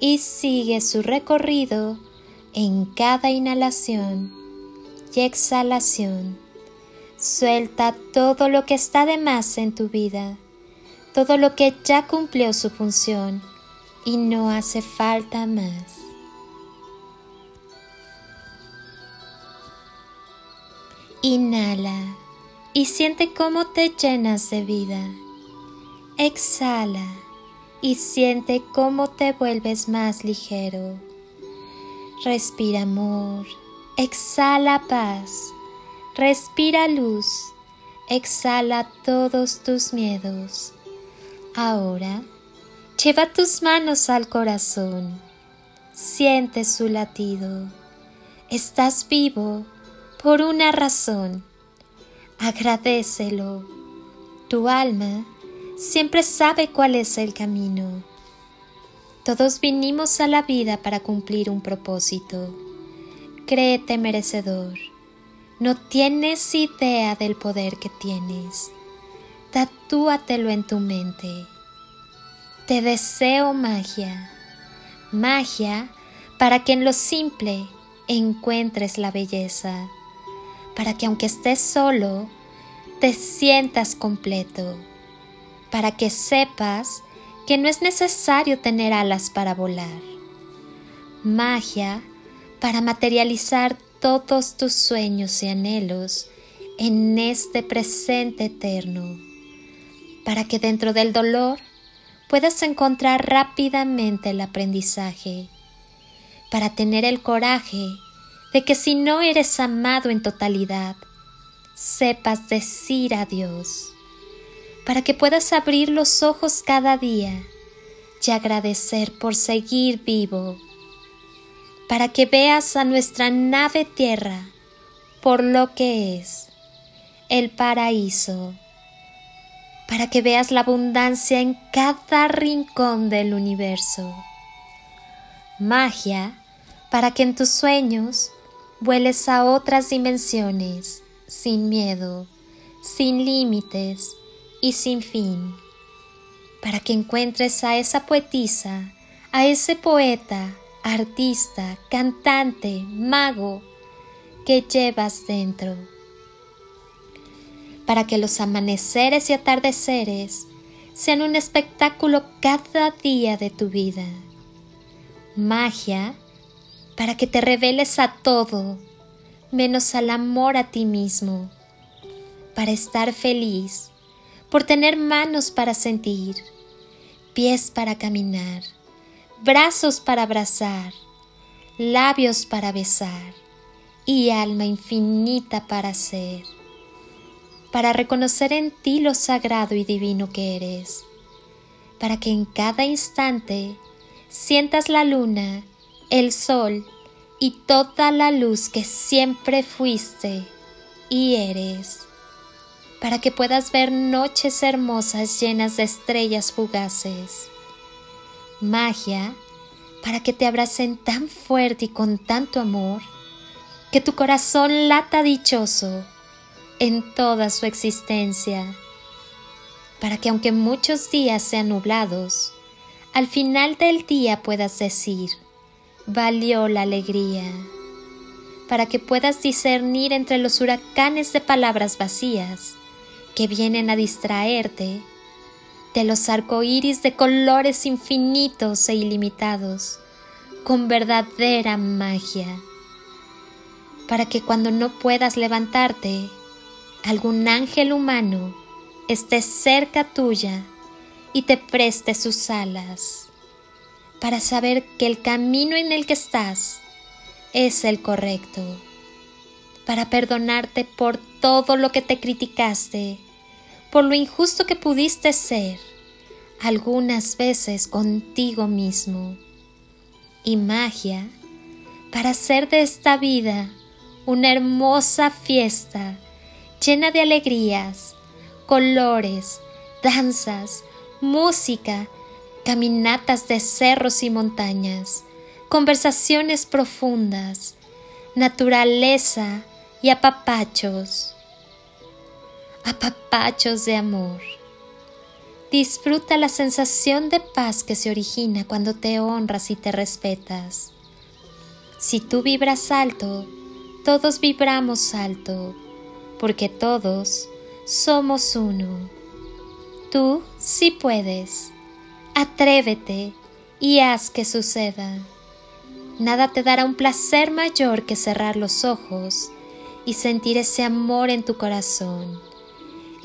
y sigue su recorrido en cada inhalación y exhalación. Suelta todo lo que está de más en tu vida, todo lo que ya cumplió su función y no hace falta más. Inhala y siente cómo te llenas de vida. Exhala y siente cómo te vuelves más ligero. Respira amor, exhala paz, respira luz, exhala todos tus miedos. Ahora, lleva tus manos al corazón, siente su latido. Estás vivo por una razón. Agradecelo. Tu alma siempre sabe cuál es el camino. Todos vinimos a la vida para cumplir un propósito. Créete merecedor. No tienes idea del poder que tienes. Tatúatelo en tu mente. Te deseo magia. Magia para que en lo simple encuentres la belleza. Para que aunque estés solo, te sientas completo para que sepas que no es necesario tener alas para volar. Magia para materializar todos tus sueños y anhelos en este presente eterno, para que dentro del dolor puedas encontrar rápidamente el aprendizaje, para tener el coraje de que si no eres amado en totalidad, sepas decir adiós para que puedas abrir los ojos cada día y agradecer por seguir vivo, para que veas a nuestra nave tierra por lo que es el paraíso, para que veas la abundancia en cada rincón del universo. Magia para que en tus sueños vueles a otras dimensiones sin miedo, sin límites, y sin fin, para que encuentres a esa poetisa, a ese poeta, artista, cantante, mago que llevas dentro, para que los amaneceres y atardeceres sean un espectáculo cada día de tu vida, magia para que te reveles a todo menos al amor a ti mismo, para estar feliz por tener manos para sentir, pies para caminar, brazos para abrazar, labios para besar y alma infinita para ser, para reconocer en ti lo sagrado y divino que eres, para que en cada instante sientas la luna, el sol y toda la luz que siempre fuiste y eres para que puedas ver noches hermosas llenas de estrellas fugaces. Magia para que te abracen tan fuerte y con tanto amor que tu corazón lata dichoso en toda su existencia. Para que aunque muchos días sean nublados, al final del día puedas decir, valió la alegría. Para que puedas discernir entre los huracanes de palabras vacías que vienen a distraerte de los arcoíris de colores infinitos e ilimitados con verdadera magia, para que cuando no puedas levantarte, algún ángel humano esté cerca tuya y te preste sus alas, para saber que el camino en el que estás es el correcto, para perdonarte por todo lo que te criticaste por lo injusto que pudiste ser algunas veces contigo mismo. Y magia para hacer de esta vida una hermosa fiesta llena de alegrías, colores, danzas, música, caminatas de cerros y montañas, conversaciones profundas, naturaleza y apapachos. Apapachos de amor. Disfruta la sensación de paz que se origina cuando te honras y te respetas. Si tú vibras alto, todos vibramos alto, porque todos somos uno. Tú sí puedes. Atrévete y haz que suceda. Nada te dará un placer mayor que cerrar los ojos y sentir ese amor en tu corazón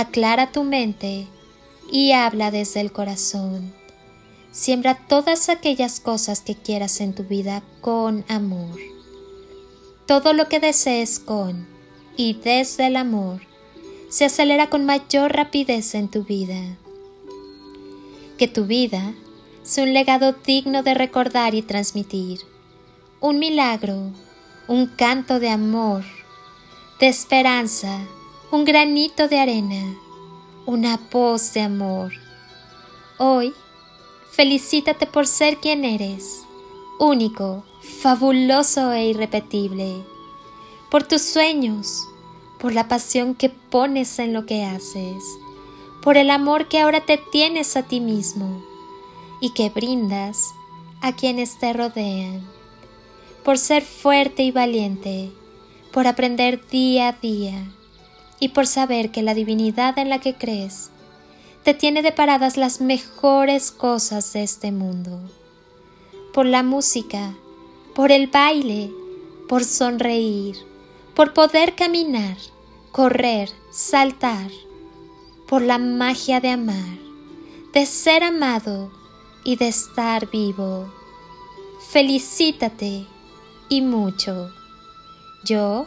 aclara tu mente y habla desde el corazón. Siembra todas aquellas cosas que quieras en tu vida con amor. Todo lo que desees con y desde el amor se acelera con mayor rapidez en tu vida. Que tu vida sea un legado digno de recordar y transmitir, un milagro, un canto de amor, de esperanza, un granito de arena, una voz de amor. Hoy, felicítate por ser quien eres, único, fabuloso e irrepetible, por tus sueños, por la pasión que pones en lo que haces, por el amor que ahora te tienes a ti mismo y que brindas a quienes te rodean, por ser fuerte y valiente, por aprender día a día y por saber que la divinidad en la que crees te tiene deparadas las mejores cosas de este mundo. Por la música, por el baile, por sonreír, por poder caminar, correr, saltar, por la magia de amar, de ser amado y de estar vivo. Felicítate y mucho. Yo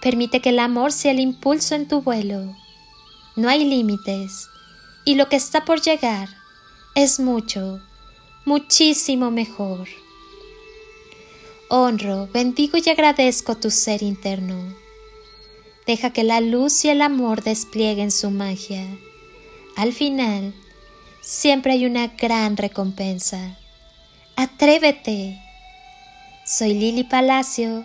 Permite que el amor sea el impulso en tu vuelo. No hay límites, y lo que está por llegar es mucho, muchísimo mejor. Honro, bendigo y agradezco tu ser interno. Deja que la luz y el amor desplieguen su magia. Al final, siempre hay una gran recompensa. Atrévete. Soy Lili Palacio